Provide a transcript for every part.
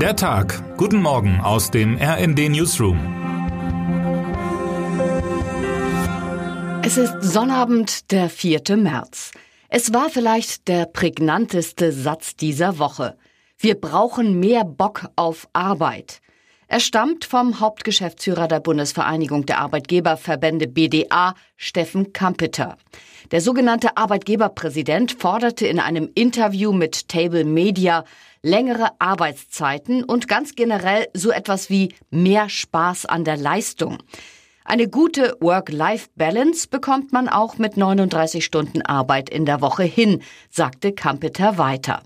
Der Tag. Guten Morgen aus dem RND Newsroom. Es ist Sonnabend, der 4. März. Es war vielleicht der prägnanteste Satz dieser Woche. Wir brauchen mehr Bock auf Arbeit. Er stammt vom Hauptgeschäftsführer der Bundesvereinigung der Arbeitgeberverbände BDA, Steffen Kampeter. Der sogenannte Arbeitgeberpräsident forderte in einem Interview mit Table Media längere Arbeitszeiten und ganz generell so etwas wie mehr Spaß an der Leistung. Eine gute Work-Life-Balance bekommt man auch mit 39 Stunden Arbeit in der Woche hin, sagte Kampeter weiter.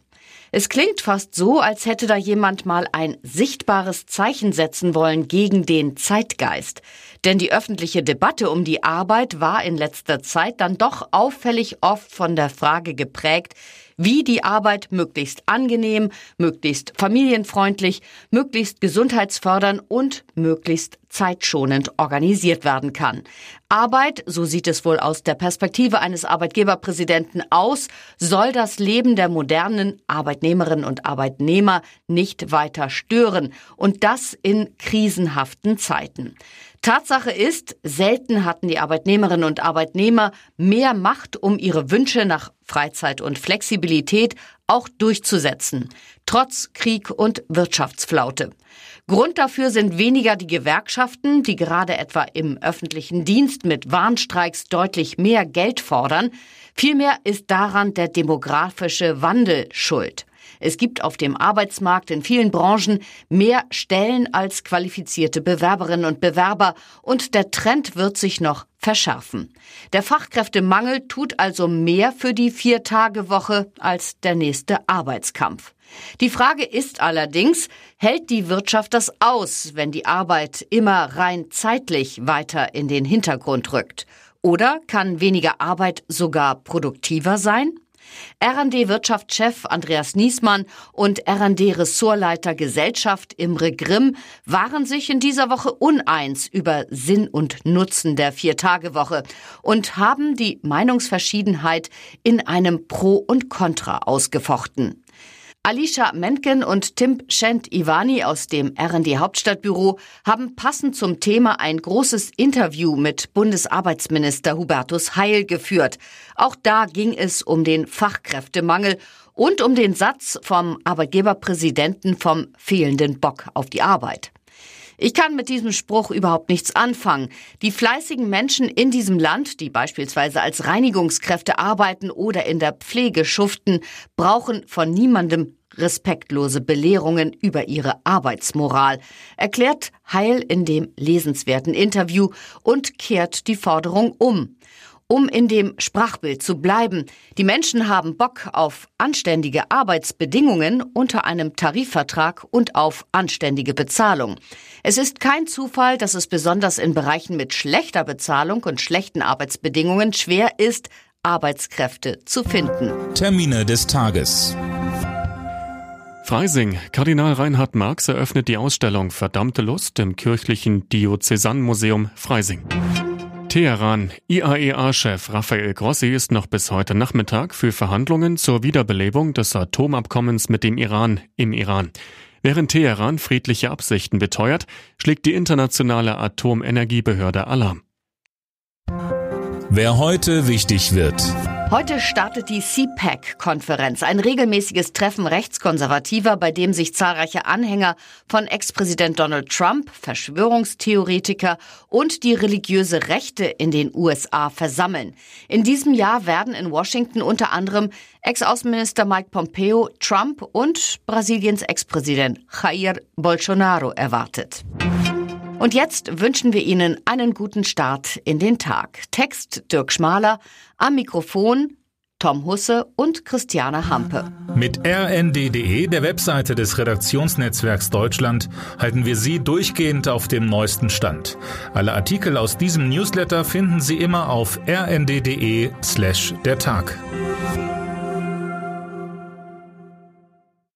Es klingt fast so, als hätte da jemand mal ein sichtbares Zeichen setzen wollen gegen den Zeitgeist. Denn die öffentliche Debatte um die Arbeit war in letzter Zeit dann doch auffällig oft von der Frage geprägt, wie die Arbeit möglichst angenehm, möglichst familienfreundlich, möglichst gesundheitsfördernd und möglichst zeitschonend organisiert werden kann. Arbeit, so sieht es wohl aus der Perspektive eines Arbeitgeberpräsidenten aus, soll das Leben der modernen Arbeitnehmerinnen und Arbeitnehmer nicht weiter stören und das in krisenhaften Zeiten. Tatsache ist, selten hatten die Arbeitnehmerinnen und Arbeitnehmer mehr Macht, um ihre Wünsche nach Freizeit und Flexibilität auch durchzusetzen, trotz Krieg und Wirtschaftsflaute. Grund dafür sind weniger die Gewerkschaften, die gerade etwa im öffentlichen Dienst mit Warnstreiks deutlich mehr Geld fordern, vielmehr ist daran der demografische Wandel schuld. Es gibt auf dem Arbeitsmarkt in vielen Branchen mehr Stellen als qualifizierte Bewerberinnen und Bewerber und der Trend wird sich noch verschärfen. Der Fachkräftemangel tut also mehr für die Vier-Tage-Woche als der nächste Arbeitskampf. Die Frage ist allerdings, hält die Wirtschaft das aus, wenn die Arbeit immer rein zeitlich weiter in den Hintergrund rückt? Oder kann weniger Arbeit sogar produktiver sein? RD-Wirtschaftschef Andreas Niesmann und RD-Ressortleiter Gesellschaft Imre Grimm waren sich in dieser Woche uneins über Sinn und Nutzen der Vier-Tage-Woche und haben die Meinungsverschiedenheit in einem Pro und Contra ausgefochten. Alicia Menken und Tim Schent-Ivani aus dem RD Hauptstadtbüro haben passend zum Thema ein großes Interview mit Bundesarbeitsminister Hubertus Heil geführt. Auch da ging es um den Fachkräftemangel und um den Satz vom Arbeitgeberpräsidenten vom fehlenden Bock auf die Arbeit. Ich kann mit diesem Spruch überhaupt nichts anfangen. Die fleißigen Menschen in diesem Land, die beispielsweise als Reinigungskräfte arbeiten oder in der Pflege schuften, brauchen von niemandem respektlose Belehrungen über ihre Arbeitsmoral, erklärt Heil in dem lesenswerten Interview und kehrt die Forderung um. Um in dem Sprachbild zu bleiben, die Menschen haben Bock auf anständige Arbeitsbedingungen unter einem Tarifvertrag und auf anständige Bezahlung. Es ist kein Zufall, dass es besonders in Bereichen mit schlechter Bezahlung und schlechten Arbeitsbedingungen schwer ist, Arbeitskräfte zu finden. Termine des Tages. Freising. Kardinal Reinhard Marx eröffnet die Ausstellung Verdammte Lust im kirchlichen Diözesanmuseum Freising. Teheran. IAEA-Chef Rafael Grossi ist noch bis heute Nachmittag für Verhandlungen zur Wiederbelebung des Atomabkommens mit dem Iran im Iran. Während Teheran friedliche Absichten beteuert, schlägt die internationale Atomenergiebehörde Alarm. Wer heute wichtig wird. Heute startet die CPAC-Konferenz, ein regelmäßiges Treffen Rechtskonservativer, bei dem sich zahlreiche Anhänger von Ex-Präsident Donald Trump, Verschwörungstheoretiker und die religiöse Rechte in den USA versammeln. In diesem Jahr werden in Washington unter anderem Ex-Außenminister Mike Pompeo, Trump und Brasiliens Ex-Präsident Jair Bolsonaro erwartet. Und jetzt wünschen wir Ihnen einen guten Start in den Tag. Text Dirk Schmaler, am Mikrofon Tom Husse und Christiane Hampe. Mit rnd.de, der Webseite des Redaktionsnetzwerks Deutschland, halten wir Sie durchgehend auf dem neuesten Stand. Alle Artikel aus diesem Newsletter finden Sie immer auf rnd.de slash der Tag.